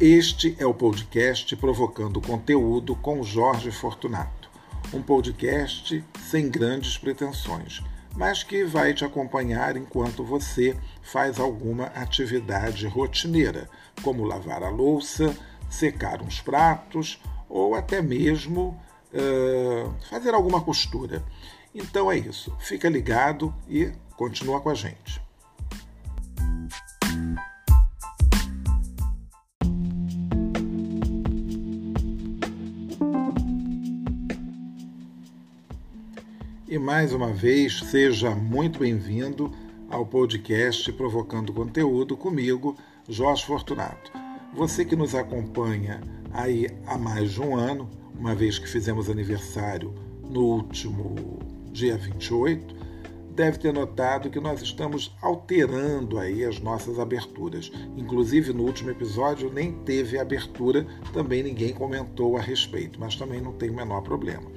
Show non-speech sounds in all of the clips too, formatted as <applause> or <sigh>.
Este é o podcast Provocando Conteúdo com Jorge Fortunato. Um podcast sem grandes pretensões, mas que vai te acompanhar enquanto você faz alguma atividade rotineira, como lavar a louça, secar uns pratos ou até mesmo uh, fazer alguma costura. Então é isso. Fica ligado e continua com a gente. E mais uma vez, seja muito bem-vindo ao podcast Provocando Conteúdo comigo, Jorge Fortunato. Você que nos acompanha aí há mais de um ano, uma vez que fizemos aniversário no último dia 28, deve ter notado que nós estamos alterando aí as nossas aberturas. Inclusive no último episódio nem teve abertura, também ninguém comentou a respeito, mas também não tem o menor problema.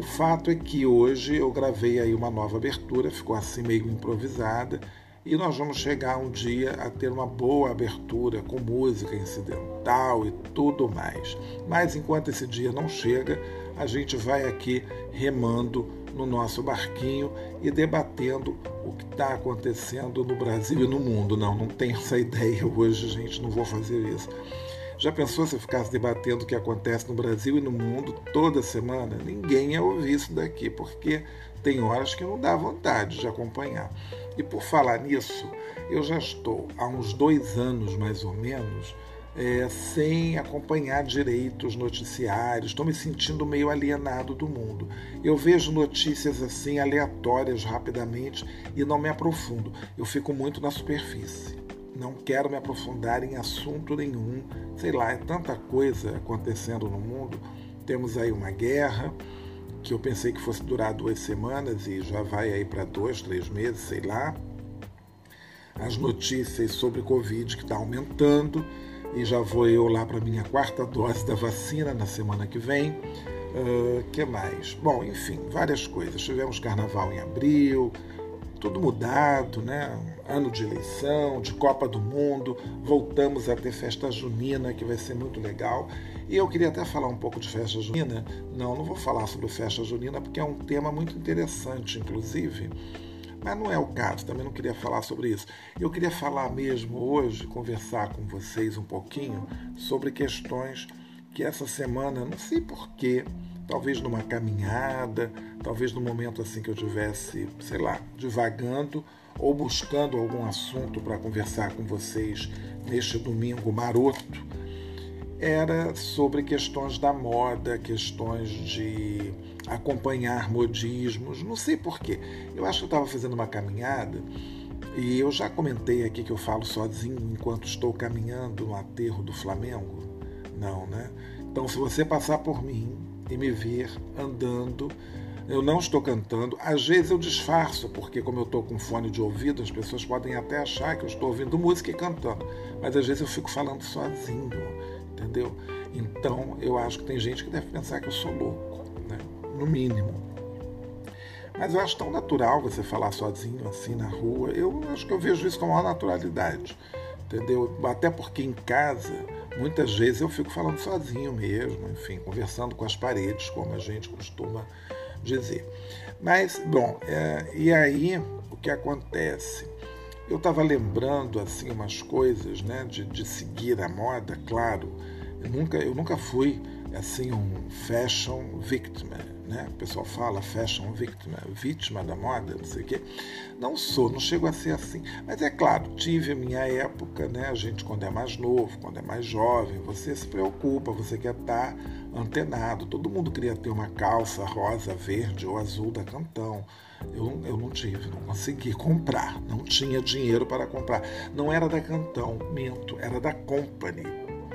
O fato é que hoje eu gravei aí uma nova abertura, ficou assim meio improvisada, e nós vamos chegar um dia a ter uma boa abertura com música incidental e tudo mais. Mas enquanto esse dia não chega, a gente vai aqui remando no nosso barquinho e debatendo o que está acontecendo no Brasil e no mundo. Não, não tenho essa <laughs> ideia hoje, gente, não vou fazer isso. Já pensou se eu ficasse debatendo o que acontece no Brasil e no mundo toda semana? Ninguém ia ouvir isso daqui, porque tem horas que não dá vontade de acompanhar. E por falar nisso, eu já estou há uns dois anos mais ou menos é, sem acompanhar direito os noticiários, estou me sentindo meio alienado do mundo. Eu vejo notícias assim aleatórias rapidamente e não me aprofundo, eu fico muito na superfície não quero me aprofundar em assunto nenhum. Sei lá, é tanta coisa acontecendo no mundo. Temos aí uma guerra que eu pensei que fosse durar duas semanas e já vai aí para dois, três meses, sei lá. As notícias sobre Covid que está aumentando e já vou eu lá para minha quarta dose da vacina na semana que vem. Uh, que mais? Bom, enfim, várias coisas. Tivemos carnaval em abril, tudo mudado, né? Ano de eleição, de Copa do Mundo, voltamos a ter festa junina, que vai ser muito legal. E eu queria até falar um pouco de festa junina. Não, não vou falar sobre festa junina, porque é um tema muito interessante, inclusive. Mas não é o caso, também não queria falar sobre isso. Eu queria falar mesmo hoje, conversar com vocês um pouquinho sobre questões que essa semana, não sei porquê, talvez numa caminhada, talvez no momento assim que eu tivesse, sei lá, divagando ou buscando algum assunto para conversar com vocês neste domingo maroto, era sobre questões da moda, questões de acompanhar modismos, não sei porquê. Eu acho que eu estava fazendo uma caminhada e eu já comentei aqui que eu falo sozinho enquanto estou caminhando no aterro do Flamengo. Não, né? Então, se você passar por mim e me ver andando. Eu não estou cantando. Às vezes eu disfarço, porque como eu estou com fone de ouvido, as pessoas podem até achar que eu estou ouvindo música e cantando. Mas às vezes eu fico falando sozinho, entendeu? Então eu acho que tem gente que deve pensar que eu sou louco, né? no mínimo. Mas eu acho tão natural você falar sozinho assim na rua. Eu acho que eu vejo isso com a maior naturalidade, entendeu? Até porque em casa Muitas vezes eu fico falando sozinho mesmo, enfim, conversando com as paredes, como a gente costuma dizer. Mas, bom, é, e aí o que acontece? Eu estava lembrando assim umas coisas, né, de, de seguir a moda, claro. Eu nunca, eu nunca fui assim um fashion victim, né? O pessoal fala fashion victim, vítima da moda, não sei o quê. Não sou, não chego a ser assim. Mas é claro, tive a minha época, né? A gente, quando é mais novo, quando é mais jovem, você se preocupa, você quer estar antenado. Todo mundo queria ter uma calça rosa, verde ou azul da Cantão. Eu, eu não tive, não consegui comprar, não tinha dinheiro para comprar. Não era da Cantão, minto, era da Company.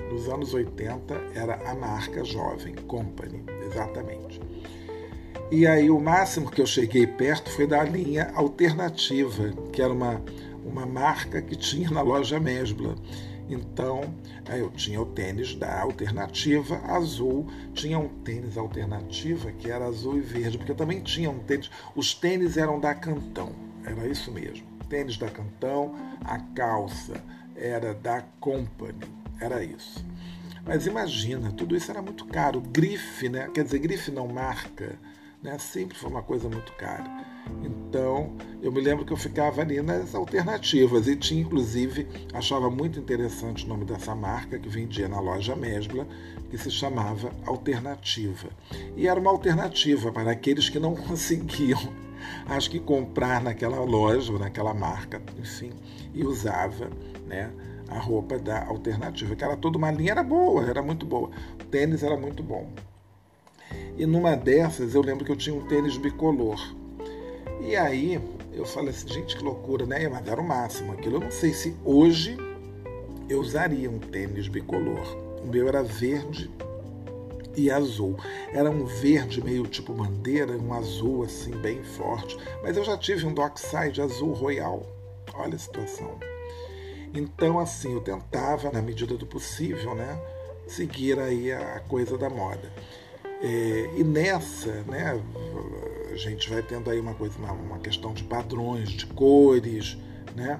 Nos anos 80 era a marca jovem, Company, exatamente. E aí o máximo que eu cheguei perto foi da linha alternativa, que era uma, uma marca que tinha na loja Mesbla. Então, eu tinha o tênis da alternativa azul, tinha um tênis alternativa que era azul e verde, porque também tinha um tênis. Os tênis eram da Cantão, era isso mesmo. Tênis da Cantão, a calça era da Company. era isso. Mas imagina, tudo isso era muito caro. Grife, né? Quer dizer, grife não marca, né? Sempre foi uma coisa muito cara. Então, eu me lembro que eu ficava ali nas alternativas e tinha, inclusive, achava muito interessante o nome dessa marca que vendia na loja Mesbla, que se chamava Alternativa. E era uma alternativa para aqueles que não <laughs> conseguiam, acho que comprar naquela loja ou naquela marca, enfim, e usava, né? a roupa da alternativa, que era toda uma linha, era boa, era muito boa. O tênis era muito bom. E numa dessas eu lembro que eu tinha um tênis bicolor. E aí eu falei assim, gente, que loucura, né? Mas era o máximo aquilo. Eu não sei se hoje eu usaria um tênis bicolor. O meu era verde e azul. Era um verde meio tipo bandeira, um azul assim bem forte. Mas eu já tive um Dockside azul royal. Olha a situação. Então, assim, eu tentava, na medida do possível, né, seguir aí a coisa da moda. É, e nessa, né, a gente vai tendo aí uma coisa, uma, uma questão de padrões, de cores, né?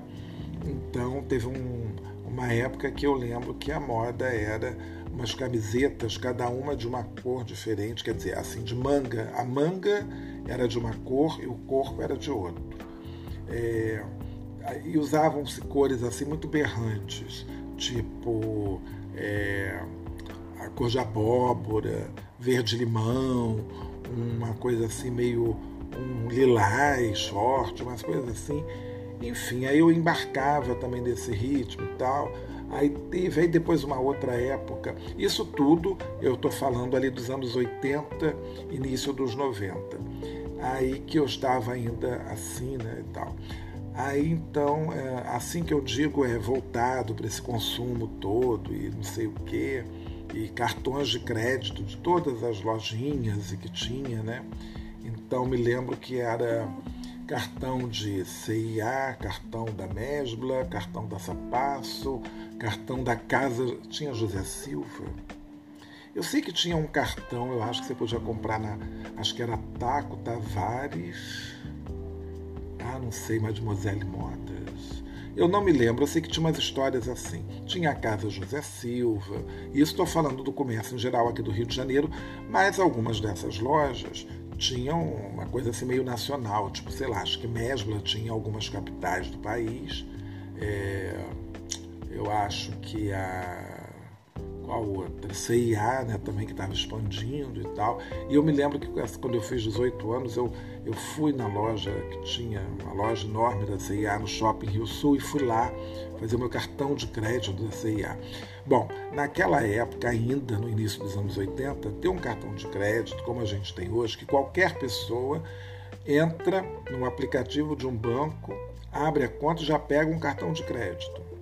Então teve um, uma época que eu lembro que a moda era umas camisetas, cada uma de uma cor diferente, quer dizer, assim, de manga. A manga era de uma cor e o corpo era de outro. É, e usavam-se cores assim muito berrantes, tipo é, a cor de abóbora, verde-limão, uma coisa assim meio um lilás forte, umas coisas assim. Enfim, aí eu embarcava também nesse ritmo e tal. Aí teve aí depois uma outra época. Isso tudo eu estou falando ali dos anos 80, início dos 90. Aí que eu estava ainda assim, né, e tal. Aí então, é, assim que eu digo, é voltado para esse consumo todo e não sei o quê, e cartões de crédito de todas as lojinhas que tinha, né? Então me lembro que era cartão de CIA, cartão da Mesbla, cartão da Sapasso, cartão da casa. Tinha José Silva. Eu sei que tinha um cartão, eu acho que você podia comprar na. Acho que era Taco Tavares ah, não sei, Mademoiselle Modas. Eu não me lembro, eu sei que tinha umas histórias assim. Tinha a Casa José Silva, e estou falando do comércio em geral aqui do Rio de Janeiro, mas algumas dessas lojas tinham uma coisa assim meio nacional, tipo, sei lá, acho que Mesbla tinha algumas capitais do país. É, eu acho que a qual outra? CIA, né, também que estava expandindo e tal. E eu me lembro que quando eu fiz 18 anos, eu, eu fui na loja que tinha, uma loja enorme da CIA no shopping Rio Sul, e fui lá fazer meu cartão de crédito da CIA. Bom, naquela época, ainda no início dos anos 80, ter um cartão de crédito, como a gente tem hoje, que qualquer pessoa entra no aplicativo de um banco, abre a conta e já pega um cartão de crédito.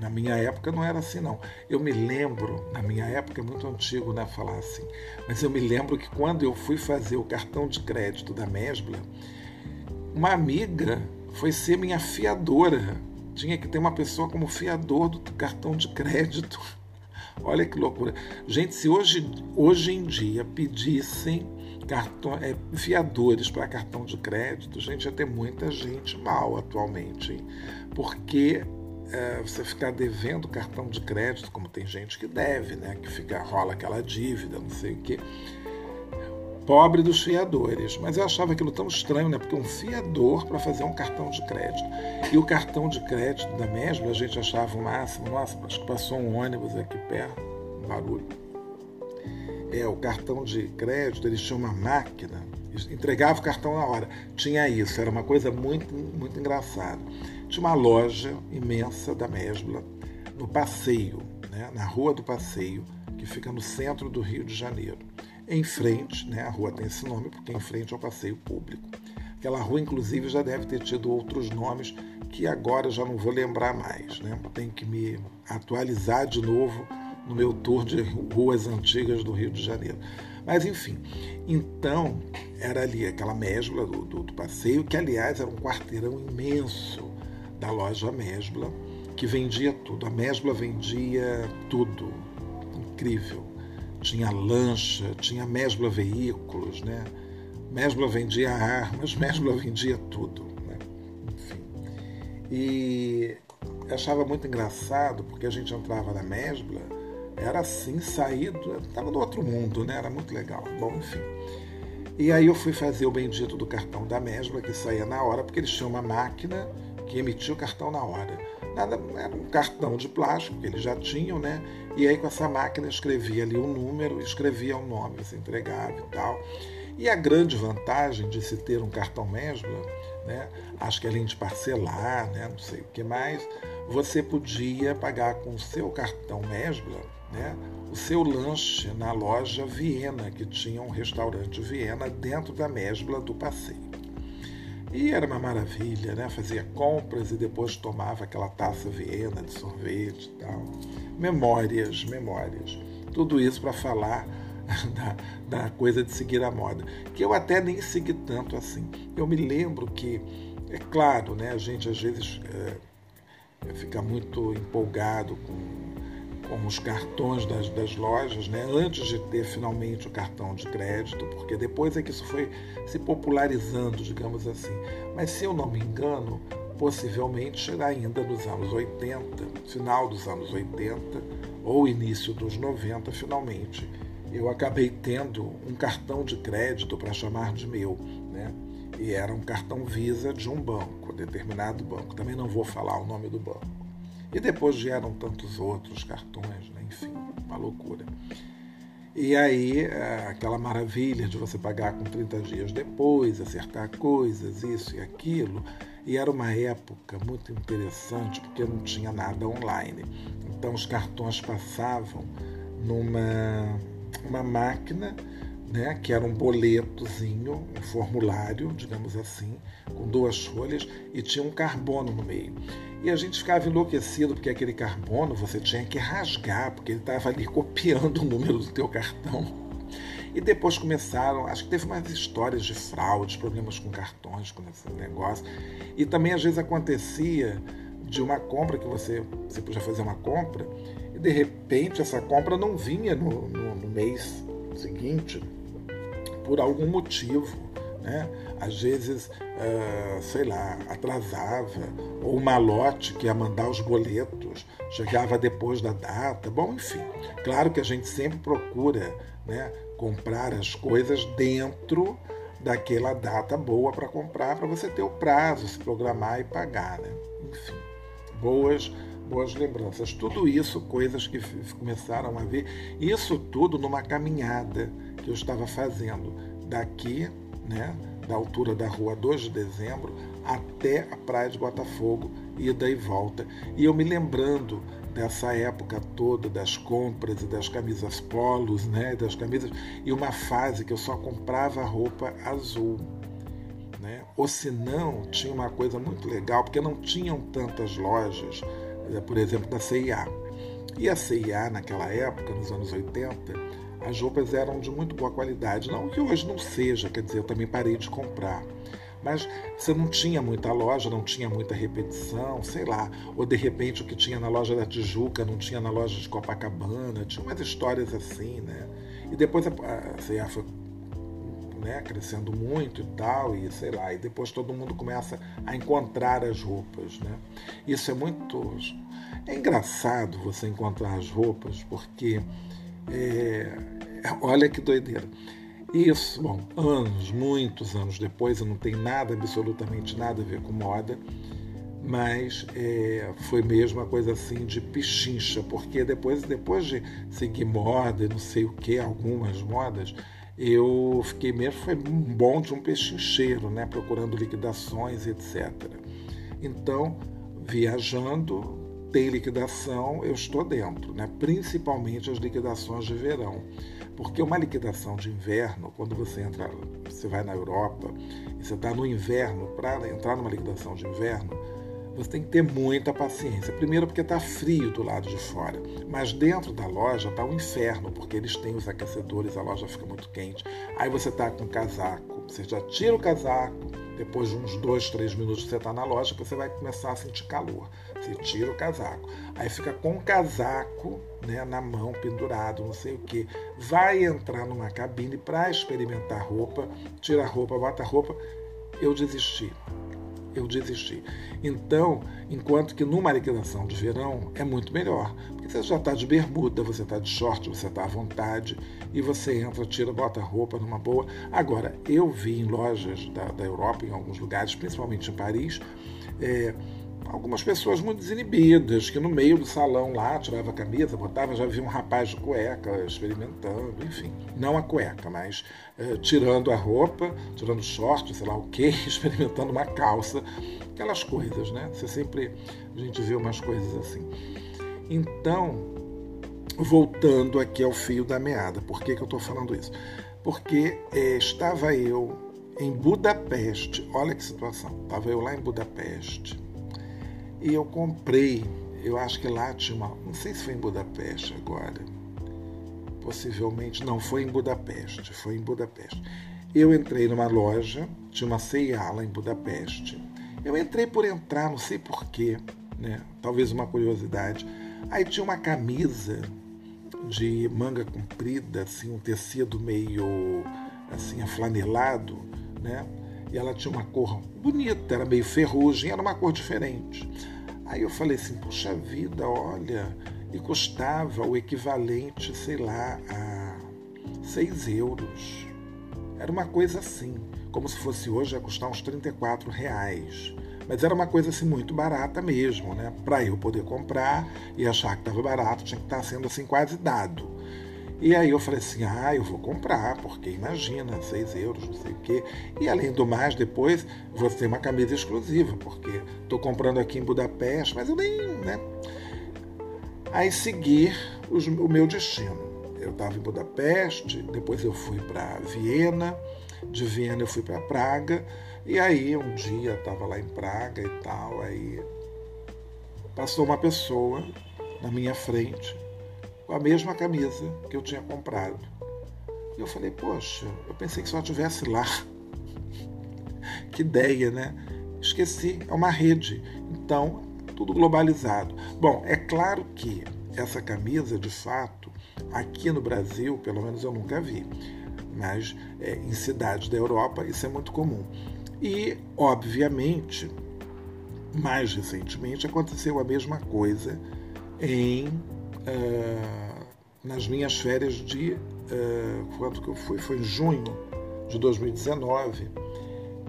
Na minha época não era assim, não. Eu me lembro, na minha época é muito antigo né, falar assim, mas eu me lembro que quando eu fui fazer o cartão de crédito da Mesbla, uma amiga foi ser minha fiadora. Tinha que ter uma pessoa como fiador do cartão de crédito. <laughs> Olha que loucura. Gente, se hoje, hoje em dia pedissem cartão, é, fiadores para cartão de crédito, gente, ia ter muita gente mal atualmente. Porque é, você ficar devendo cartão de crédito, como tem gente que deve, né? Que fica, rola aquela dívida, não sei o quê. Pobre dos fiadores. Mas eu achava aquilo tão estranho, né? Porque um fiador para fazer um cartão de crédito. E o cartão de crédito da mesma, a gente achava o máximo. Nossa, acho que passou um ônibus aqui perto, um barulho. É, o cartão de crédito, eles tinham uma máquina, entregava o cartão na hora. Tinha isso, era uma coisa muito, muito engraçada tinha uma loja imensa da Mesbla no Passeio, né, na Rua do Passeio, que fica no centro do Rio de Janeiro. Em frente, né, a rua tem esse nome porque em frente ao passeio público. Aquela rua, inclusive, já deve ter tido outros nomes que agora já não vou lembrar mais. Né? Tenho que me atualizar de novo no meu tour de ruas antigas do Rio de Janeiro. Mas enfim, então era ali aquela mesbla do, do, do passeio, que aliás era um quarteirão imenso da loja Mesbla, que vendia tudo. A Mesbla vendia tudo. Incrível. Tinha lancha, tinha Mesbla veículos, né? Mesbla vendia armas, <laughs> Mesbla vendia tudo. Né? Enfim. E achava muito engraçado porque a gente entrava na Mesbla, era assim, saído, estava no outro mundo, né? Era muito legal. Bom, enfim. E aí eu fui fazer o bendito do cartão da Mesbla, que saía na hora, porque eles tinham uma máquina que emitia o cartão na hora. Nada, era um cartão de plástico que eles já tinham, né? E aí com essa máquina escrevia ali um número, escrevia um nome, você entregava e tal. E a grande vantagem de se ter um cartão Mesbla, né? Acho que além de parcelar, né? Não sei o que mais, você podia pagar com o seu cartão Mesbla, né? O seu lanche na loja Viena, que tinha um restaurante Viena dentro da Mesbla do passeio. E era uma maravilha, né? Fazia compras e depois tomava aquela taça Viena de sorvete e tal. Memórias, memórias. Tudo isso para falar <laughs> da, da, coisa de seguir a moda, que eu até nem segui tanto assim. Eu me lembro que, é claro, né? A gente às vezes é, fica muito empolgado com como os cartões das, das lojas, né, antes de ter finalmente o cartão de crédito, porque depois é que isso foi se popularizando, digamos assim. Mas se eu não me engano, possivelmente ainda nos anos 80, final dos anos 80 ou início dos 90, finalmente, eu acabei tendo um cartão de crédito para chamar de meu, né? E era um cartão Visa de um banco, determinado banco. Também não vou falar o nome do banco. E depois vieram tantos outros cartões, né? enfim, uma loucura. E aí, é, aquela maravilha de você pagar com 30 dias depois, acertar coisas, isso e aquilo. E era uma época muito interessante porque não tinha nada online. Então, os cartões passavam numa uma máquina, né, que era um boletozinho, um formulário, digamos assim, com duas folhas e tinha um carbono no meio. E a gente ficava enlouquecido porque aquele carbono você tinha que rasgar, porque ele estava ali <laughs> copiando o número do teu cartão. E depois começaram, acho que teve mais histórias de fraudes, problemas com cartões, com esse negócio. E também às vezes acontecia de uma compra que você, você podia fazer uma compra e de repente essa compra não vinha no, no, no mês seguinte por algum motivo. Né? Às vezes, uh, sei lá, atrasava, ou o malote que ia mandar os boletos chegava depois da data. Bom, enfim, claro que a gente sempre procura né, comprar as coisas dentro daquela data boa para comprar, para você ter o prazo, se programar e pagar. Né? Enfim, boas boas lembranças. Tudo isso, coisas que começaram a ver, isso tudo numa caminhada eu estava fazendo daqui né, da altura da rua 2 de dezembro até a praia de Botafogo, ida e volta. E eu me lembrando dessa época toda das compras e das camisas polos, né, das camisas, e uma fase que eu só comprava roupa azul. Né? Ou se não, tinha uma coisa muito legal, porque não tinham tantas lojas, eh, por exemplo, da CIA. E a CIA, naquela época, nos anos 80, as roupas eram de muito boa qualidade. Não que hoje não seja, quer dizer, eu também parei de comprar. Mas você não tinha muita loja, não tinha muita repetição, sei lá. Ou de repente o que tinha na loja da Tijuca não tinha na loja de Copacabana. Tinha umas histórias assim, né? E depois a, a CIA foi né, crescendo muito e tal, e sei lá, e depois todo mundo começa a encontrar as roupas, né? Isso é muito é engraçado você encontrar as roupas, porque é, <laughs> olha que doideira. Isso, bom, anos, muitos anos depois, eu não tenho nada, absolutamente nada a ver com moda, mas é, foi mesmo uma coisa assim de pichincha, porque depois, depois de seguir moda não sei o que, algumas modas, eu fiquei mesmo, foi um bom de um pechincheiro, né, procurando liquidações, etc. Então, viajando, tem liquidação, eu estou dentro, né? principalmente as liquidações de verão. Porque uma liquidação de inverno, quando você entra, você vai na Europa e você está no inverno, para entrar numa liquidação de inverno, você tem que ter muita paciência. Primeiro porque está frio do lado de fora, mas dentro da loja está um inferno, porque eles têm os aquecedores, a loja fica muito quente. Aí você está com casaco, você já tira o casaco, depois de uns dois, três minutos que você está na loja, você vai começar a sentir calor. Você tira o casaco. Aí fica com o casaco né, na mão, pendurado, não sei o que. Vai entrar numa cabine para experimentar roupa, tira a roupa, bota a roupa. Eu desisti. Eu desisti. Então, enquanto que numa liquidação de verão é muito melhor, porque você já está de bermuda, você está de short, você está à vontade e você entra, tira, bota roupa numa boa. Agora, eu vi em lojas da, da Europa, em alguns lugares, principalmente em Paris, é, algumas pessoas muito desinibidas, que no meio do salão lá tirava a camisa, botava, já vi um rapaz de cueca experimentando, enfim. Não a cueca, mas eh, tirando a roupa, tirando short, sei lá o que, <laughs> experimentando uma calça, aquelas coisas, né? Você sempre, a gente vê umas coisas assim. Então, voltando aqui ao fio da meada, por que, que eu estou falando isso? Porque eh, estava eu em Budapeste, olha que situação, estava eu lá em Budapeste, e eu comprei, eu acho que lá tinha uma. Não sei se foi em Budapeste agora. Possivelmente. Não, foi em Budapeste. Foi em Budapeste. Eu entrei numa loja, tinha uma C&A lá em Budapeste. Eu entrei por entrar, não sei porquê, né? Talvez uma curiosidade. Aí tinha uma camisa de manga comprida, assim, um tecido meio assim, aflanelado, né? E ela tinha uma cor bonita, era meio ferrugem, era uma cor diferente. Aí eu falei assim, puxa vida, olha, e custava o equivalente, sei lá, a 6 euros. Era uma coisa assim, como se fosse hoje ia custar uns 34 reais. Mas era uma coisa assim muito barata mesmo, né? Para eu poder comprar e achar que estava barato, tinha que estar sendo assim quase dado. E aí eu falei assim, ah, eu vou comprar, porque imagina, 6 euros, não sei o quê. E além do mais, depois vou ter uma camisa exclusiva, porque estou comprando aqui em Budapeste, mas eu nem, né? Aí seguir os, o meu destino. Eu estava em Budapeste, depois eu fui para Viena, de Viena eu fui para Praga, e aí um dia estava lá em Praga e tal, aí passou uma pessoa na minha frente com a mesma camisa que eu tinha comprado. E eu falei, poxa, eu pensei que só tivesse lá. <laughs> que ideia, né? Esqueci, é uma rede. Então, tudo globalizado. Bom, é claro que essa camisa, de fato, aqui no Brasil, pelo menos eu nunca vi. Mas é, em cidades da Europa isso é muito comum. E, obviamente, mais recentemente aconteceu a mesma coisa em uh, nas minhas férias de. Uh, quanto que eu fui? Foi em junho de 2019.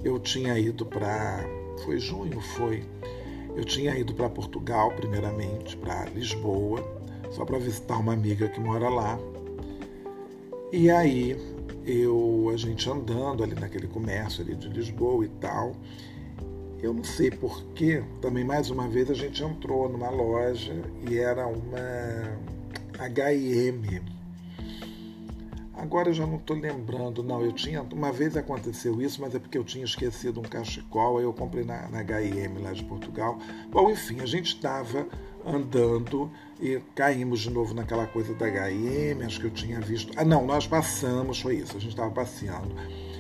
Eu tinha ido para. Foi junho? Foi. Eu tinha ido para Portugal, primeiramente, para Lisboa, só para visitar uma amiga que mora lá. E aí eu a gente andando ali naquele comércio ali de Lisboa e tal. Eu não sei porquê, também mais uma vez a gente entrou numa loja e era uma H&M. Agora eu já não estou lembrando, não, eu tinha, uma vez aconteceu isso, mas é porque eu tinha esquecido um cachecol, aí eu comprei na, na H&M lá de Portugal. Bom, enfim, a gente estava andando e caímos de novo naquela coisa da H&M, acho que eu tinha visto, ah não, nós passamos, foi isso, a gente estava passeando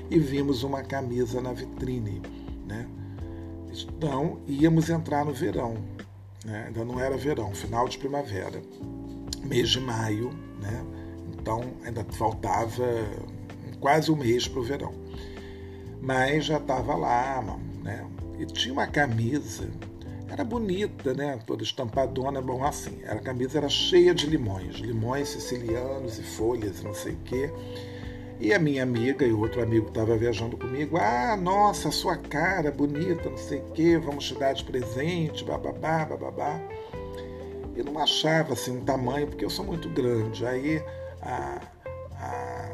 e vimos uma camisa na vitrine, né? Então, íamos entrar no verão. Né? Ainda não era verão, final de primavera, mês de maio, né? Então, ainda faltava quase um mês para o verão. Mas já estava lá, né? E tinha uma camisa, era bonita, né? Toda estampadona, bom assim. A camisa era cheia de limões, limões sicilianos e folhas, não sei o quê. E a minha amiga e outro amigo estava viajando comigo, ah, nossa, sua cara bonita, não sei o quê, vamos te dar de presente, bababá, bababá. Eu não achava assim um tamanho, porque eu sou muito grande. Aí a, a,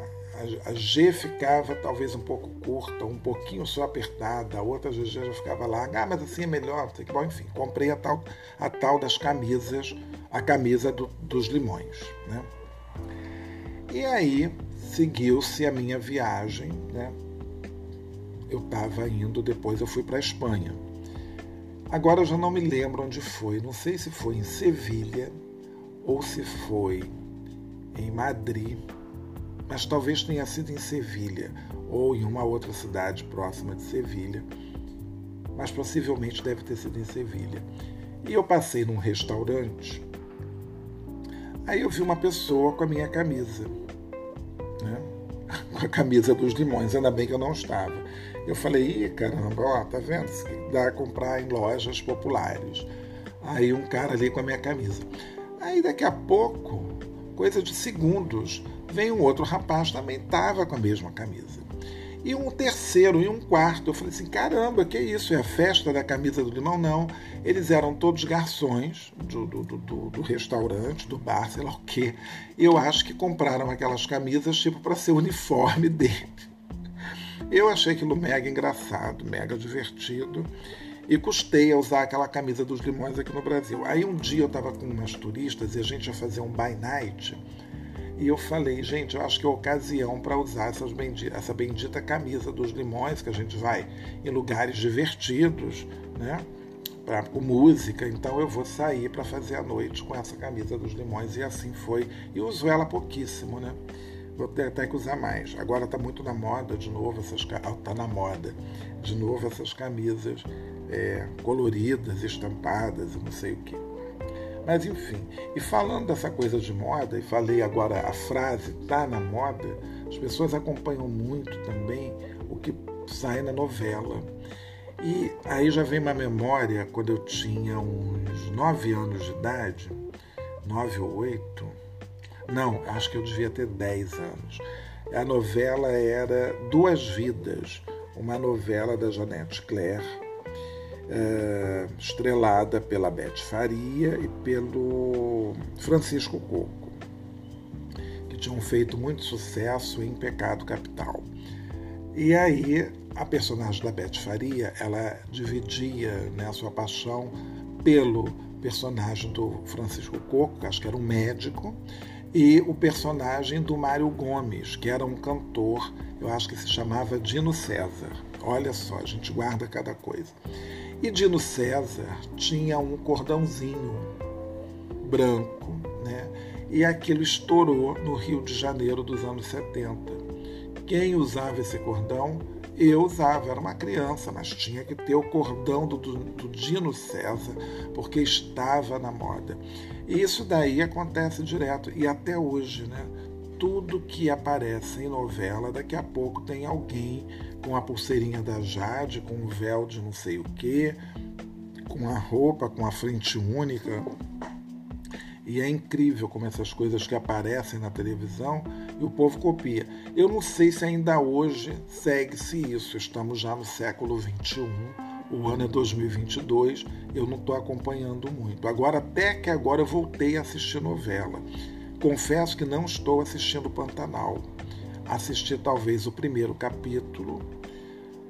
a G ficava talvez um pouco curta, um pouquinho só apertada, a outra G já ficava lá, ah, mas assim é melhor, sei que bom, enfim, comprei a tal, a tal das camisas, a camisa do, dos limões. Né? E aí seguiu-se a minha viagem. Né? Eu estava indo, depois eu fui para a Espanha. Agora eu já não me lembro onde foi. Não sei se foi em Sevilha ou se foi em Madrid, mas talvez tenha sido em Sevilha ou em uma outra cidade próxima de Sevilha, mas possivelmente deve ter sido em Sevilha. E eu passei num restaurante. Aí eu vi uma pessoa com a minha camisa com a camisa dos limões, ainda bem que eu não estava. Eu falei, ih, caramba, ó, tá vendo? Dá a comprar em lojas populares. Aí um cara ali com a minha camisa. Aí daqui a pouco, coisa de segundos, vem um outro rapaz também tava com a mesma camisa. E um terceiro e um quarto. Eu falei assim: caramba, que isso? É a festa da camisa do limão? Não. Eles eram todos garçons do, do, do, do restaurante, do bar, sei lá o quê. Eu acho que compraram aquelas camisas tipo para ser uniforme <laughs> dele. Eu achei aquilo mega engraçado, mega divertido. E custei a usar aquela camisa dos limões aqui no Brasil. Aí um dia eu estava com umas turistas e a gente ia fazer um by night e eu falei, gente, eu acho que é ocasião para usar bendita, essa bendita camisa dos limões, que a gente vai em lugares divertidos, né? Pra, com música, então eu vou sair para fazer a noite com essa camisa dos limões. E assim foi. E uso ela pouquíssimo, né? Vou ter até que usar mais. Agora está muito na moda de novo essas tá na moda de novo essas camisas é, coloridas, estampadas, não sei o que. Mas enfim, e falando dessa coisa de moda, e falei agora a frase tá na moda, as pessoas acompanham muito também o que sai na novela. E aí já vem uma memória quando eu tinha uns nove anos de idade, nove ou oito, não, acho que eu devia ter dez anos. A novela era Duas Vidas, uma novela da Janete Claire, é, estrelada pela Beth Faria e pelo Francisco Coco, que tinham feito muito sucesso em Pecado Capital. E aí a personagem da Beth Faria, ela dividia né, a sua paixão pelo personagem do Francisco Coco, que acho que era um médico, e o personagem do Mário Gomes, que era um cantor, eu acho que se chamava Dino César. Olha só, a gente guarda cada coisa. E Dino César tinha um cordãozinho branco, né? E aquilo estourou no Rio de Janeiro dos anos 70. Quem usava esse cordão? Eu usava, era uma criança, mas tinha que ter o cordão do, do, Dino César, porque estava na moda. E isso daí acontece direto, e até hoje, né? Tudo que aparece em novela, daqui a pouco tem alguém com a pulseirinha da Jade, com o véu de não sei o que, com a roupa, com a frente única. E é incrível como essas coisas que aparecem na televisão e o povo copia. Eu não sei se ainda hoje segue-se isso. Estamos já no século XXI, o ano é 2022, eu não estou acompanhando muito. Agora, até que agora eu voltei a assistir novela. Confesso que não estou assistindo Pantanal assisti talvez o primeiro capítulo,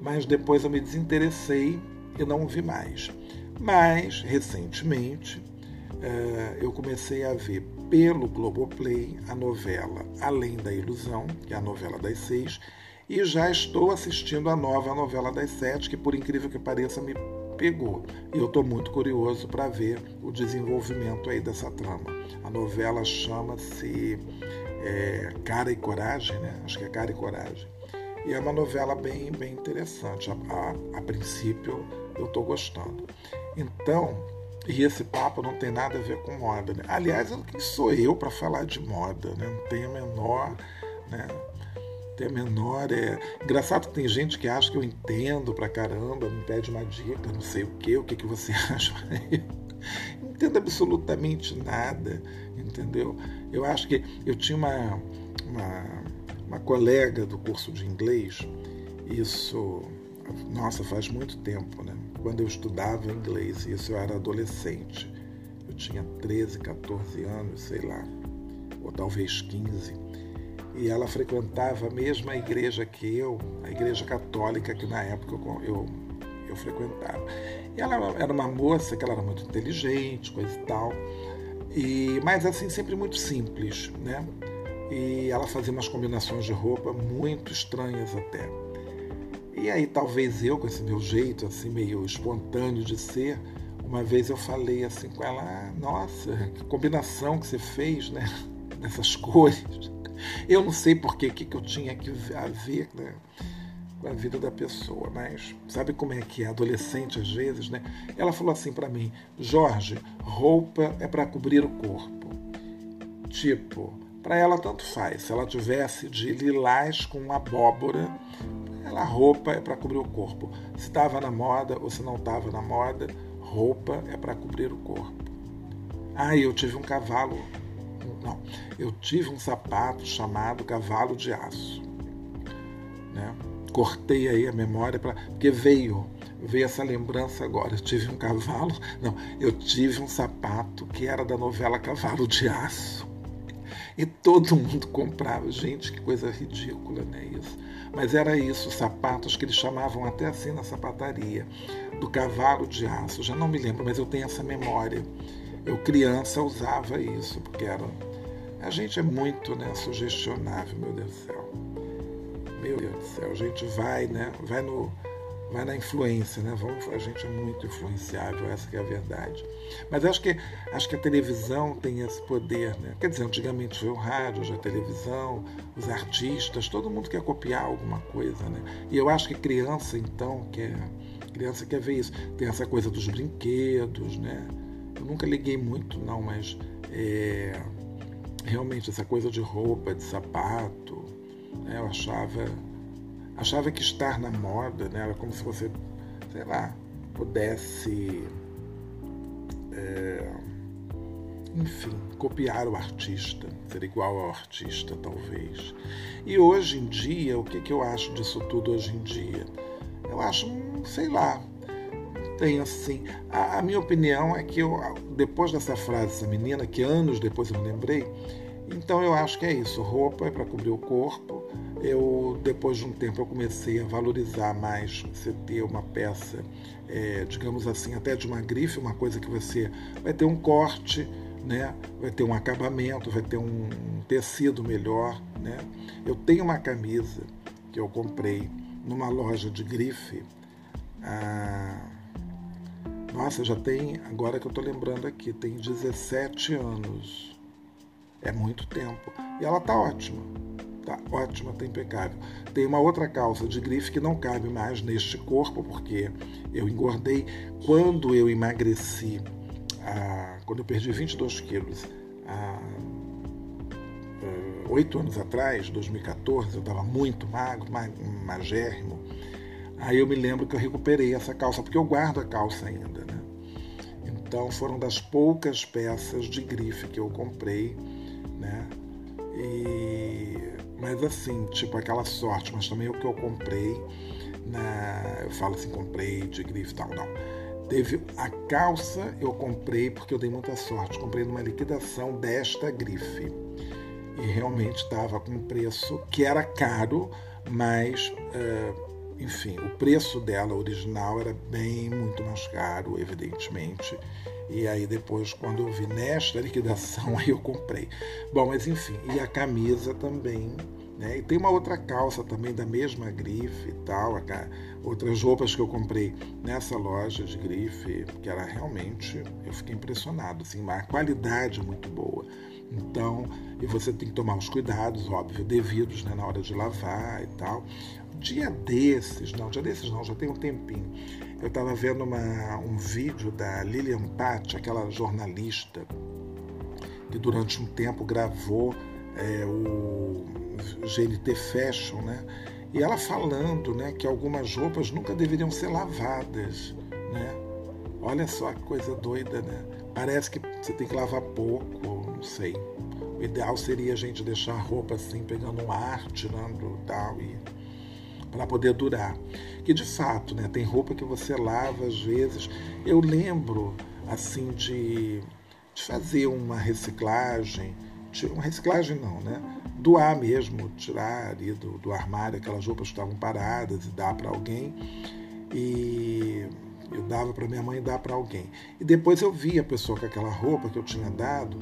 mas depois eu me desinteressei e não vi mais. Mas, recentemente, eh, eu comecei a ver pelo Globoplay a novela Além da Ilusão, que é a novela das seis, e já estou assistindo a nova novela das sete, que por incrível que pareça me pegou. E eu estou muito curioso para ver o desenvolvimento aí dessa trama. A novela chama-se é, Cara e Coragem, né? Acho que é Cara e Coragem. E é uma novela bem, bem interessante. A, a, a princípio, eu estou gostando. Então, e esse papo não tem nada a ver com moda. Né? Aliás, quem sou eu para falar de moda? Né? Não tem a menor. Né? Tem a menor. É... Engraçado que tem gente que acha que eu entendo pra caramba, me pede uma dica, não sei o que, o que, que você <laughs> acha. não entendo absolutamente nada, entendeu? Eu acho que eu tinha uma, uma, uma colega do curso de inglês, isso, nossa, faz muito tempo, né? Quando eu estudava inglês, isso eu era adolescente, eu tinha 13, 14 anos, sei lá, ou talvez 15. E ela frequentava a mesma igreja que eu, a igreja católica que na época eu, eu, eu frequentava. E ela era uma moça que ela era muito inteligente, coisa e tal. E, mas assim, sempre muito simples, né? E ela fazia umas combinações de roupa muito estranhas até. E aí talvez eu, com esse meu jeito assim meio espontâneo de ser, uma vez eu falei assim com ela, ah, nossa, que combinação que você fez, né? <laughs> Dessas cores. Eu não sei por que, que eu tinha que a ver, né? com a vida da pessoa, mas sabe como é que é adolescente às vezes, né? Ela falou assim para mim: "Jorge, roupa é para cobrir o corpo". Tipo, para ela tanto faz. Se ela tivesse de lilás com abóbora, Ela roupa é para cobrir o corpo. Se estava na moda ou se não estava na moda, roupa é para cobrir o corpo. Ah, eu tive um cavalo. Não, eu tive um sapato chamado cavalo de aço. Né? Cortei aí a memória para porque veio veio essa lembrança agora. Eu tive um cavalo, não, eu tive um sapato que era da novela Cavalo de Aço. E todo mundo comprava. Gente, que coisa ridícula, né? Isso. Mas era isso, sapatos que eles chamavam até assim na sapataria, do cavalo de aço. Já não me lembro, mas eu tenho essa memória. Eu, criança, usava isso, porque era. A gente é muito né, sugestionável, meu Deus do céu. Meu Deus do céu, a gente vai, né? Vai no vai na influência, né? Vamos, a gente é muito influenciável, essa é a verdade. Mas acho que acho que a televisão tem esse poder, né? Quer dizer, antigamente foi o rádio, hoje a televisão, os artistas, todo mundo quer copiar alguma coisa, né? E eu acho que criança então quer criança quer ver isso. Tem essa coisa dos brinquedos, né? Eu nunca liguei muito, não, mas é, realmente essa coisa de roupa, de sapato, né? eu achava achava que estar na moda né, era como se você, sei lá, pudesse, é, enfim, copiar o artista, ser igual ao artista, talvez. E hoje em dia, o que, que eu acho disso tudo hoje em dia? Eu acho, sei lá, tem assim. A, a minha opinião é que eu, depois dessa frase dessa menina, que anos depois eu me lembrei, então eu acho que é isso. Roupa é para cobrir o corpo. Eu depois de um tempo eu comecei a valorizar mais você ter uma peça, é, digamos assim, até de uma grife, uma coisa que você vai ter um corte, né? Vai ter um acabamento, vai ter um tecido melhor, né? Eu tenho uma camisa que eu comprei numa loja de grife. Ah, nossa, já tem, agora que eu estou lembrando aqui, tem 17 anos. É muito tempo. E ela tá ótima. Tá ótima, tá impecável. Tem uma outra calça de grife que não cabe mais neste corpo, porque eu engordei. Quando eu emagreci, ah, quando eu perdi 22 quilos, há ah, oito anos atrás, 2014, eu estava muito magro, magérrimo. Aí eu me lembro que eu recuperei essa calça, porque eu guardo a calça ainda, né? Então foram das poucas peças de grife que eu comprei né? E, mas assim, tipo aquela sorte, mas também o que eu comprei, na, eu falo assim, comprei de grife e tal, não. Teve a calça, eu comprei porque eu dei muita sorte. Comprei numa liquidação desta grife. E realmente estava com um preço que era caro, mas, uh, enfim, o preço dela original era bem muito mais caro, evidentemente. E aí depois, quando eu vi nesta liquidação, <laughs> aí eu comprei. Bom, mas enfim, e a camisa também. Né? E tem uma outra calça também da mesma grife e tal, outras roupas que eu comprei nessa loja de grife, que era realmente, eu fiquei impressionado, assim, uma qualidade muito boa. Então, e você tem que tomar os cuidados, óbvio, devidos né, na hora de lavar e tal. Dia desses, não, dia desses não, já tem um tempinho eu estava vendo uma, um vídeo da Lilian Patti, aquela jornalista que durante um tempo gravou é, o GNT Fashion, né? E ela falando, né, que algumas roupas nunca deveriam ser lavadas, né? Olha só que coisa doida, né? Parece que você tem que lavar pouco, não sei. O ideal seria a gente deixar a roupa assim, pegando um ar, tirando tal e para poder durar. Que de fato, né, tem roupa que você lava às vezes. Eu lembro assim de, de fazer uma reciclagem, uma reciclagem não, né? Doar mesmo, tirar do, do armário aquelas roupas que estavam paradas e dar para alguém. E eu dava para minha mãe dar para alguém. E depois eu via a pessoa com aquela roupa que eu tinha dado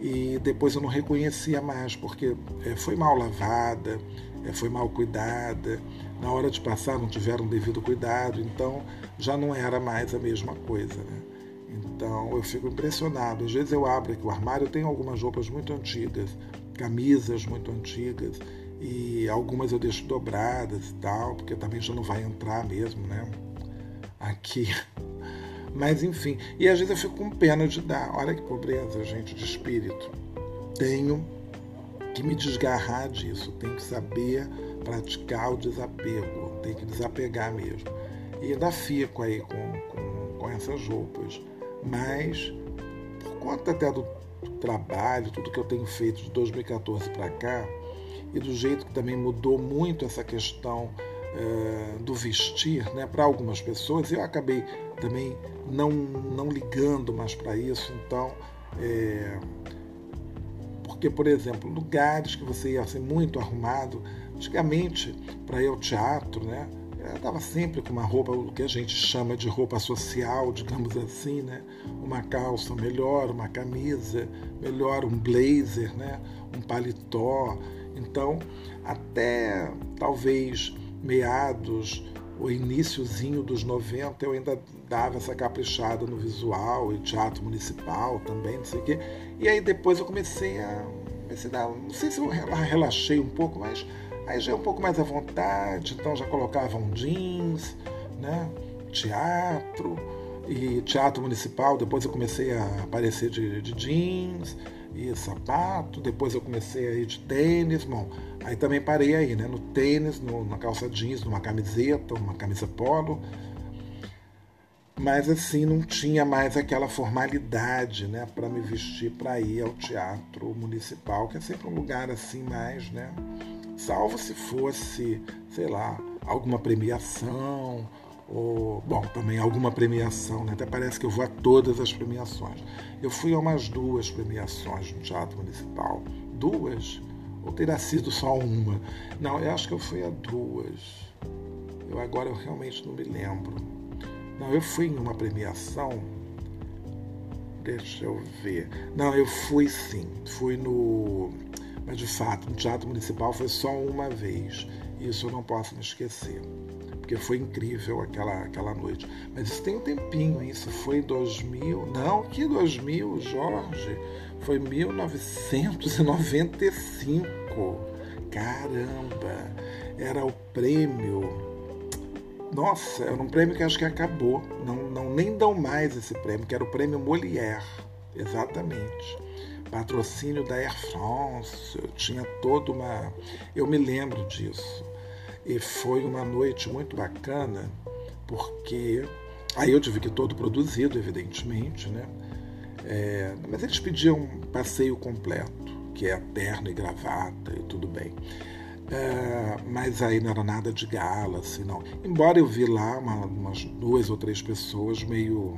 e depois eu não reconhecia mais, porque é, foi mal lavada, é, foi mal cuidada, na hora de passar não tiveram devido cuidado, então já não era mais a mesma coisa. Né? Então eu fico impressionado. Às vezes eu abro aqui o armário, tenho algumas roupas muito antigas, camisas muito antigas, e algumas eu deixo dobradas e tal, porque também já não vai entrar mesmo, né? Aqui. <laughs> Mas enfim, e às vezes eu fico com pena de dar. Olha que pobreza, gente, de espírito. Tenho que me desgarrar disso, tenho que saber praticar o desapego. tem que desapegar mesmo. E ainda fico aí com, com, com essas roupas. Mas, por conta até do trabalho, tudo que eu tenho feito de 2014 para cá, e do jeito que também mudou muito essa questão é, do vestir né, para algumas pessoas, eu acabei também não, não ligando mais para isso. Então, é, porque, por exemplo, lugares que você ia ser muito arrumado, antigamente, para ir ao teatro, né? Eu estava sempre com uma roupa, o que a gente chama de roupa social, digamos assim, né? Uma calça melhor, uma camisa melhor, um blazer, né? Um paletó. Então, até talvez meados o iníciozinho dos 90 eu ainda dava essa caprichada no visual e teatro municipal também, não sei o quê. E aí depois eu comecei a, comecei a dar, não sei se eu relaxei um pouco, mas aí já é um pouco mais à vontade, então já colocava um jeans, né? Teatro e teatro municipal, depois eu comecei a aparecer de, de jeans e sapato, depois eu comecei a ir de tênis, bom, aí também parei aí, né, no tênis, no, na calça jeans, numa camiseta, uma camisa polo, mas assim não tinha mais aquela formalidade, né, para me vestir para ir ao teatro municipal, que é sempre um lugar assim mais, né, salvo se fosse, sei lá, alguma premiação ou, bom, também alguma premiação, né? até parece que eu vou a todas as premiações. Eu fui a umas duas premiações no Teatro Municipal. Duas? Ou terá sido só uma? Não, eu acho que eu fui a duas. Eu agora eu realmente não me lembro. Não, eu fui em uma premiação. Deixa eu ver. Não, eu fui sim. Fui no. Mas de fato, no Teatro Municipal foi só uma vez. Isso eu não posso me esquecer porque foi incrível aquela, aquela noite. Mas isso tem um tempinho, isso foi em 2000, não, que 2000, Jorge, foi 1995. Caramba, era o prêmio. Nossa, era um prêmio que acho que acabou. Não, não nem dão mais esse prêmio, que era o prêmio Molière, exatamente patrocínio da Air France, eu tinha toda uma. Eu me lembro disso. E foi uma noite muito bacana, porque aí eu tive que todo produzido, evidentemente, né? É, mas eles pediam um passeio completo, que é terno e gravata e tudo bem. É, mas aí não era nada de gala, assim, não. Embora eu vi lá uma, umas duas ou três pessoas meio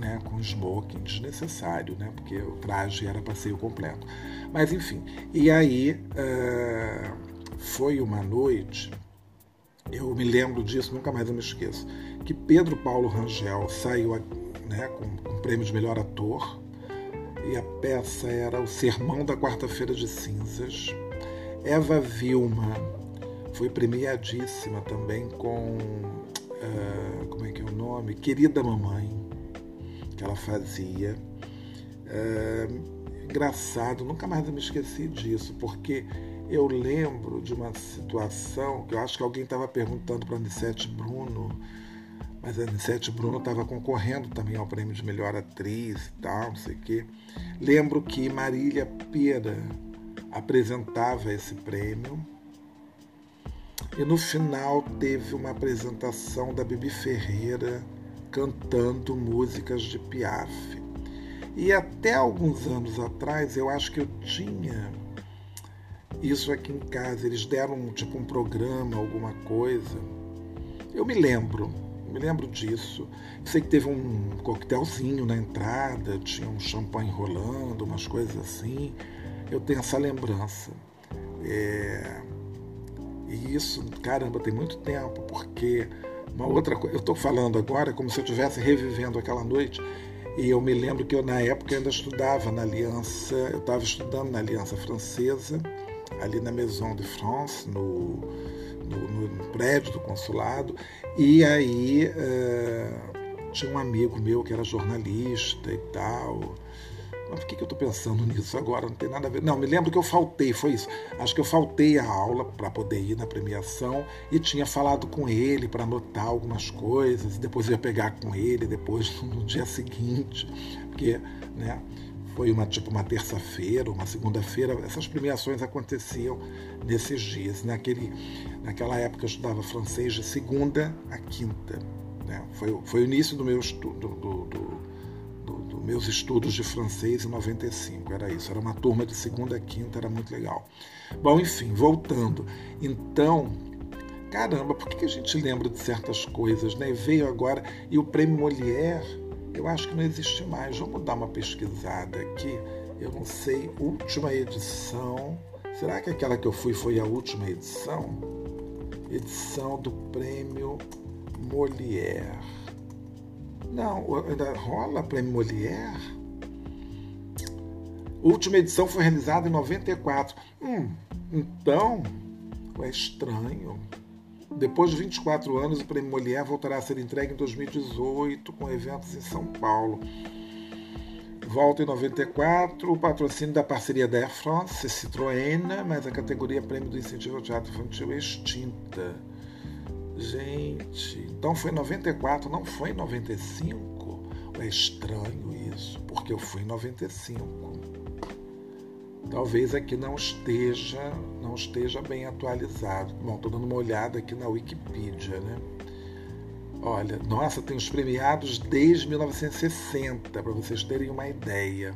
né, com smoking desnecessário, né, porque o traje era passeio completo. Mas enfim, e aí é, foi uma noite, eu me lembro disso, nunca mais eu me esqueço, que Pedro Paulo Rangel saiu né, com, com o prêmio de melhor ator, e a peça era O Sermão da Quarta-feira de Cinzas. Eva Vilma foi premiadíssima também com, uh, como é que é o nome? Querida Mamãe, que ela fazia. Uh, engraçado, nunca mais eu me esqueci disso, porque eu lembro de uma situação que eu acho que alguém estava perguntando para a Anissete Bruno, mas a Anissete Bruno estava concorrendo também ao prêmio de melhor atriz e tal, não sei o quê. Lembro que Marília Pera apresentava esse prêmio. E no final teve uma apresentação da Bibi Ferreira cantando músicas de Piaf. E até alguns anos atrás eu acho que eu tinha isso aqui em casa. Eles deram tipo um programa, alguma coisa. Eu me lembro, me lembro disso. Sei que teve um coquetelzinho na entrada, tinha um champanhe rolando, umas coisas assim. Eu tenho essa lembrança. É... E isso, caramba, tem muito tempo, porque uma outra coisa, eu estou falando agora como se eu estivesse revivendo aquela noite. E eu me lembro que eu, na época, ainda estudava na Aliança, eu estava estudando na Aliança Francesa, ali na Maison de France, no, no, no prédio do consulado, e aí uh, tinha um amigo meu que era jornalista e tal. Mas por que, que eu estou pensando nisso agora? Não tem nada a ver. Não, me lembro que eu faltei, foi isso. Acho que eu faltei a aula para poder ir na premiação e tinha falado com ele para anotar algumas coisas. Depois eu ia pegar com ele depois <laughs> no dia seguinte, porque né, foi uma tipo uma terça-feira, uma segunda-feira. Essas premiações aconteciam nesses dias. Naquele, naquela época eu estudava francês de segunda a quinta. Né? Foi, foi o início do meu estudo, do, do, do, do, meus estudos de francês em 95. Era isso. Era uma turma de segunda a quinta, era muito legal. Bom, enfim, voltando. Então, caramba, por que a gente lembra de certas coisas, né? Veio agora e o prêmio Molière eu acho que não existe mais. Vamos dar uma pesquisada aqui. Eu não sei, última edição. Será que aquela que eu fui foi a última edição? Edição do prêmio Molière. Não, rola prêmio Molière? última edição foi realizada em 94. Hum, então, é estranho. Depois de 24 anos, o Prêmio Molière voltará a ser entregue em 2018 com eventos em São Paulo. Volta em 94, o patrocínio da parceria da Air France, Citroën, mas a categoria Prêmio do Incentivo ao Teatro Infantil é extinta. Gente, então foi em 94, não foi em 95? É estranho isso, porque eu fui em 95 talvez aqui não esteja, não esteja bem atualizado. Bom, estou dando uma olhada aqui na Wikipedia, né? Olha, nossa, tem os premiados desde 1960, para vocês terem uma ideia.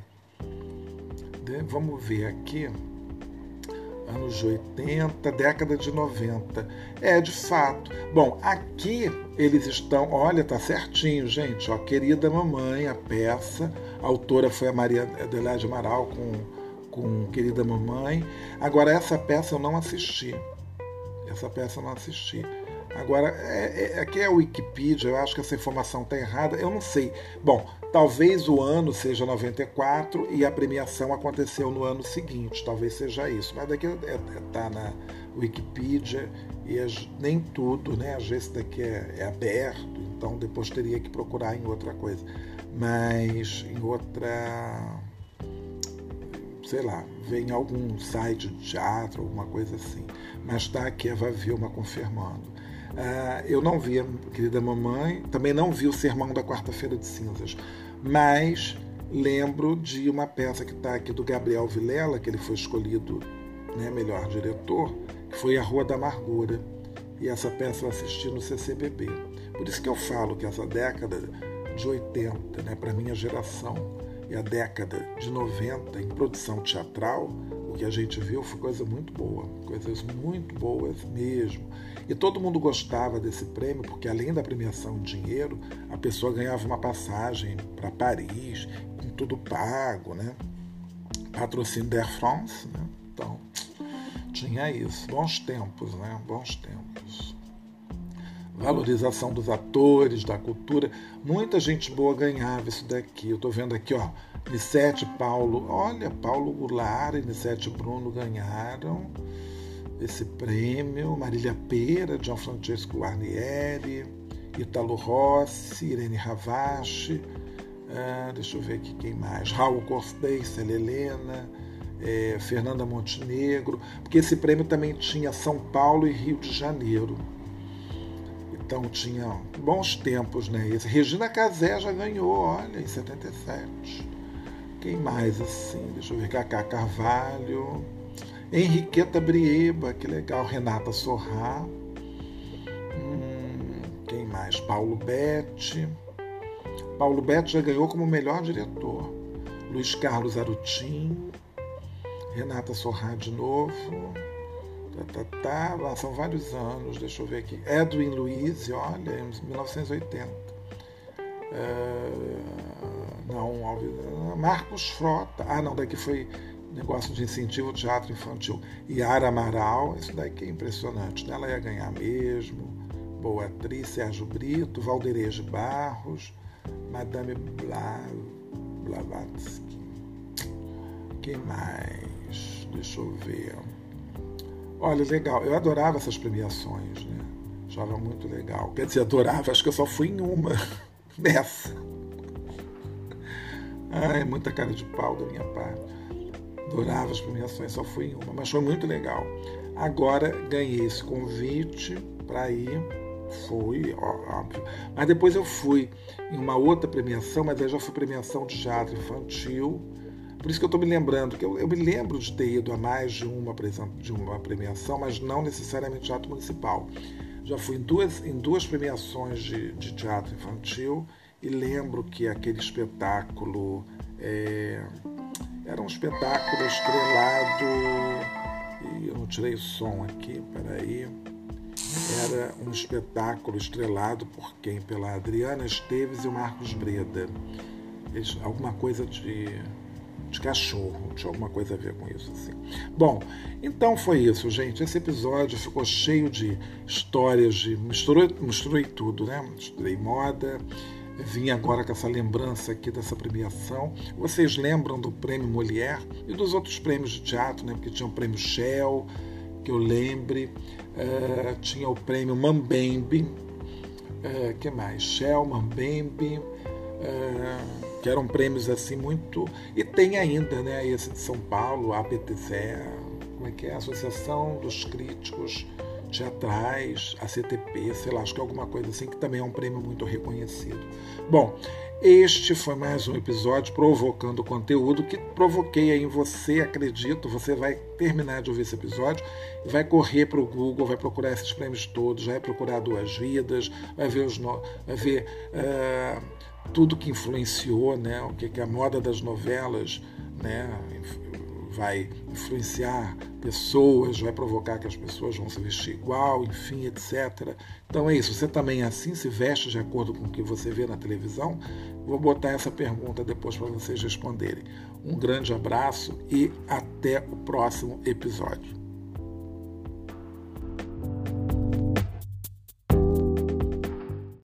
Vamos ver aqui. Anos 80, década de 90. É, de fato. Bom, aqui eles estão. Olha, tá certinho, gente. Ó, Querida Mamãe, a peça. A autora foi a Maria Adelaide Amaral com com Querida Mamãe. Agora, essa peça eu não assisti. Essa peça eu não assisti. Agora, é, é, aqui é a Wikipedia, eu acho que essa informação está errada, eu não sei. Bom, talvez o ano seja 94 e a premiação aconteceu no ano seguinte, talvez seja isso. Mas daqui está é, é, tá na Wikipedia e nem tudo, né? Às vezes daqui é, é aberto, então depois teria que procurar em outra coisa. Mas em outra sei lá, ver em algum site de teatro, alguma coisa assim. Mas está aqui a Vavilma confirmando. Uh, eu não vi a querida mamãe, também não vi o Sermão da Quarta-feira de Cinzas, mas lembro de uma peça que está aqui do Gabriel Vilela, que ele foi escolhido né, melhor diretor, que foi A Rua da Amargura. E essa peça eu assisti no CCBB. Por isso que eu falo que essa década de 80, né, para minha geração, e a década de 90 em produção teatral, o que a gente viu foi coisa muito boa, coisas muito boas mesmo. E todo mundo gostava desse prêmio, porque além da premiação em dinheiro, a pessoa ganhava uma passagem para Paris, com tudo pago, né? Patrocínio da Air France, né? Então, tinha isso. Bons tempos, né? Bons tempos valorização dos atores, da cultura. Muita gente boa ganhava isso daqui. Eu estou vendo aqui, ó, Nissete Paulo. Olha, Paulo Goulart e Nissete Bruno ganharam esse prêmio. Marília Pera, Gianfrancesco Guarnieri, Italo Rossi, Irene Ravache. Ah, deixa eu ver aqui quem mais. Raul Cortez, Helena. É, Fernanda Montenegro, porque esse prêmio também tinha São Paulo e Rio de Janeiro. Então tinha bons tempos, né? Esse Regina Casé já ganhou, olha, em 77. Quem mais assim? Deixa eu ver, Cacá Carvalho. Henriqueta Brieba, que legal. Renata Sorrá. Hum, quem mais? Paulo Betti. Paulo Betti já ganhou como melhor diretor. Luiz Carlos Arutim. Renata Sorrá de novo. Tá, tá, tá, são vários anos, deixa eu ver aqui. Edwin Luiz, olha, em 1980. É, não, Marcos Frota. Ah, não, daqui foi negócio de incentivo ao teatro infantil. Yara Amaral, isso daqui é impressionante. Né? Ela ia ganhar mesmo. Boa atriz, Sérgio Brito, Valderejo Barros, Madame Blavatsky. Quem mais? Deixa eu ver. Olha, legal. Eu adorava essas premiações, né? Achava muito legal. Quer dizer, adorava, acho que eu só fui em uma <laughs> dessa. Ai, muita cara de pau da minha parte. Adorava as premiações, só fui em uma, mas foi muito legal. Agora ganhei esse convite para ir, fui, óbvio. Mas depois eu fui em uma outra premiação, mas aí já foi premiação de teatro infantil Por isso que eu estou me lembrando, que eu, eu, me lembro de ter ido a mais de uma, de uma premiação, mas não necessariamente teatro municipal. Já fui em duas, em duas premiações de, de teatro infantil e lembro que aquele espetáculo é, era um espetáculo estrelado. E eu não tirei o som aqui, peraí. Era um espetáculo estrelado por quem? Pela Adriana Esteves e o Marcos Breda. Eles, alguma coisa de, de cachorro, tinha alguma coisa a ver com isso. Assim. Bom, então foi isso, gente. Esse episódio ficou cheio de histórias, de misturou, misturei tudo, né? Misturei moda, vim agora com essa lembrança aqui dessa premiação. Vocês lembram do prêmio Molière e dos outros prêmios de teatro, né? Porque tinha o prêmio Shell, que eu lembre, uh, tinha o prêmio Mambembe, uh, que mais? Shell, Mambembe, uh, que eram prêmios assim muito. E tem ainda, né? Esse de São Paulo, a APTC, como é que é? Associação dos Críticos teatrais, a CTP, sei lá, acho que é alguma coisa assim, que também é um prêmio muito reconhecido. Bom, este foi mais um episódio provocando conteúdo que provoquei aí em você, acredito. Você vai terminar de ouvir esse episódio vai correr para o Google, vai procurar esses prêmios todos, vai procurar Duas Vidas, vai ver, os no... vai ver uh, tudo que influenciou, né, o que, que a moda das novelas né, vai influenciar pessoas, vai provocar que as pessoas vão se vestir igual, enfim, etc. Então é isso. Você também assim se veste de acordo com o que você vê na televisão? Vou botar essa pergunta depois para vocês responderem. Um grande abraço e até o próximo episódio.